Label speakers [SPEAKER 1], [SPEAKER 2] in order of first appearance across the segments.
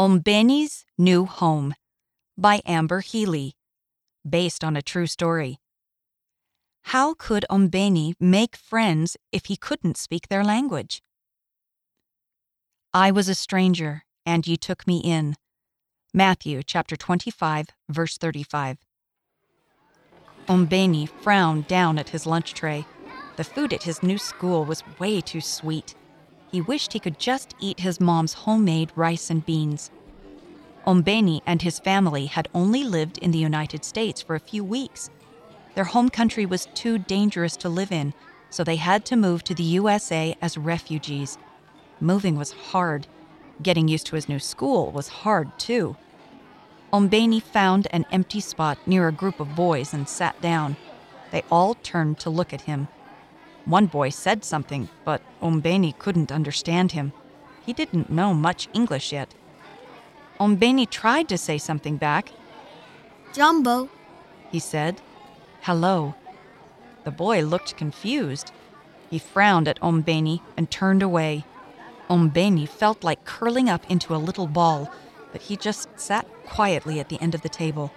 [SPEAKER 1] Ombeni's New Home by Amber Healy, based on a true story. How could Ombeni make friends if he couldn't speak their language? I was a stranger, and ye took me in. Matthew chapter 25, verse 35. Ombeni frowned down at his lunch tray. The food at his new school was way too sweet. He wished he could just eat his mom's homemade rice and beans. Ombeni and his family had only lived in the United States for a few weeks. Their home country was too dangerous to live in, so they had to move to the USA as refugees. Moving was hard. Getting used to his new school was hard, too. Ombeni found an empty spot near a group of boys and sat down. They all turned to look at him. One boy said something, but Ombeni couldn't understand him. He didn't know much English yet. Ombeni tried to say something back.
[SPEAKER 2] Jambo,
[SPEAKER 1] he said. Hello. The boy looked confused. He frowned at Ombeni and turned away. Ombeni felt like curling up into a little ball, but he just sat quietly at the end of the table.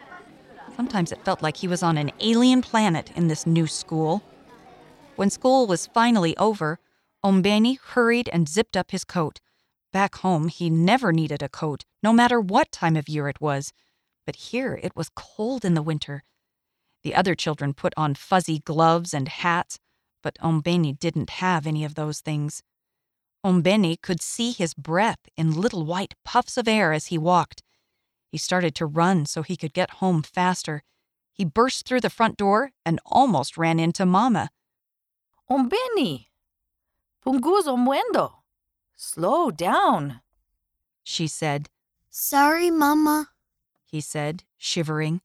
[SPEAKER 1] Sometimes it felt like he was on an alien planet in this new school. When school was finally over, Ombeni hurried and zipped up his coat. Back home, he never needed a coat, no matter what time of year it was. But here it was cold in the winter. The other children put on fuzzy gloves and hats, but Ombeni didn't have any of those things. Ombeni could see his breath in little white puffs of air as he walked. He started to run so he could get home faster. He burst through the front door and almost ran into Mama.
[SPEAKER 3] Ombeni! Punguza mwendo! Slow down,
[SPEAKER 1] she said.
[SPEAKER 2] Sorry, Mama,
[SPEAKER 1] he said, shivering.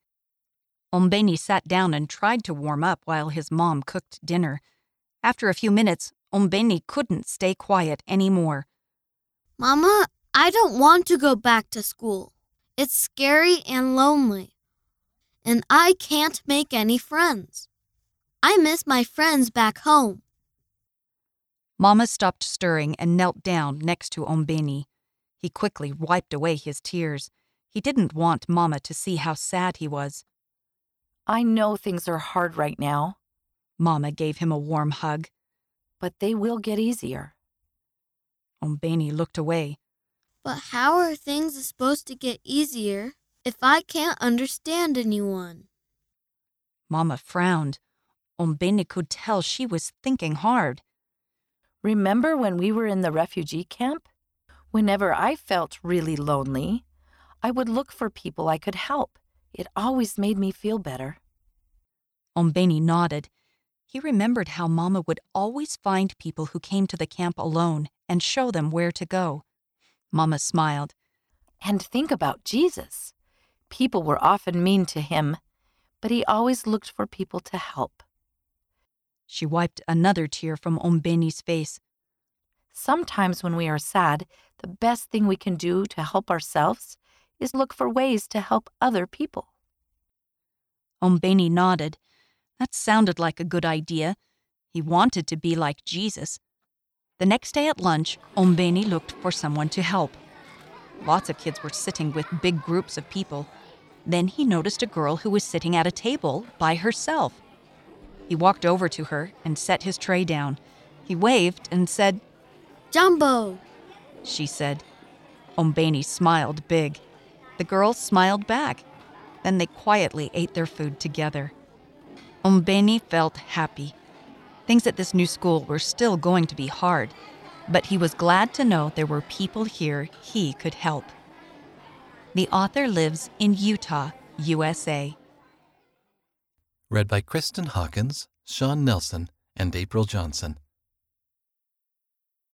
[SPEAKER 1] Ombeni sat down and tried to warm up while his mom cooked dinner. After a few minutes, Ombeni couldn't stay quiet anymore.
[SPEAKER 2] Mama, I don't want to go back to school. It's scary and lonely. And I can't make any friends. I miss my friends back home.
[SPEAKER 1] Mama stopped stirring and knelt down next to Ombeni. He quickly wiped away his tears. He didn't want Mama to see how sad he was.
[SPEAKER 3] I know things are hard right now.
[SPEAKER 1] Mama gave him a warm hug.
[SPEAKER 3] But they will get easier.
[SPEAKER 1] Ombeni looked away.
[SPEAKER 2] But how are things supposed to get easier if I can't understand anyone?
[SPEAKER 1] Mama frowned. Ombeni could tell she was thinking hard.
[SPEAKER 3] Remember when we were in the refugee camp? Whenever I felt really lonely, I would look for people I could help. It always made me feel better.
[SPEAKER 1] Ombeni nodded. He remembered how Mama would always find people who came to the camp alone and show them where to go. Mama smiled.
[SPEAKER 3] And think about Jesus. People were often mean to him, but he always looked for people to help.
[SPEAKER 1] She wiped another tear from Ombeni's face.
[SPEAKER 3] Sometimes when we are sad, the best thing we can do to help ourselves is look for ways to help other people.
[SPEAKER 1] Ombeni nodded. That sounded like a good idea. He wanted to be like Jesus. The next day at lunch, Ombeni looked for someone to help. Lots of kids were sitting with big groups of people. Then he noticed a girl who was sitting at a table by herself. He walked over to her and set his tray down. He waved and said,
[SPEAKER 2] Jambo,
[SPEAKER 1] she said. Ombeni smiled big. The girl smiled back. Then they quietly ate their food together. Ombeni felt happy. Things at this new school were still going to be hard, but he was glad to know there were people here he could help. The author lives in Utah, USA.
[SPEAKER 4] Read by Kristen Hawkins, Sean Nelson, and April Johnson.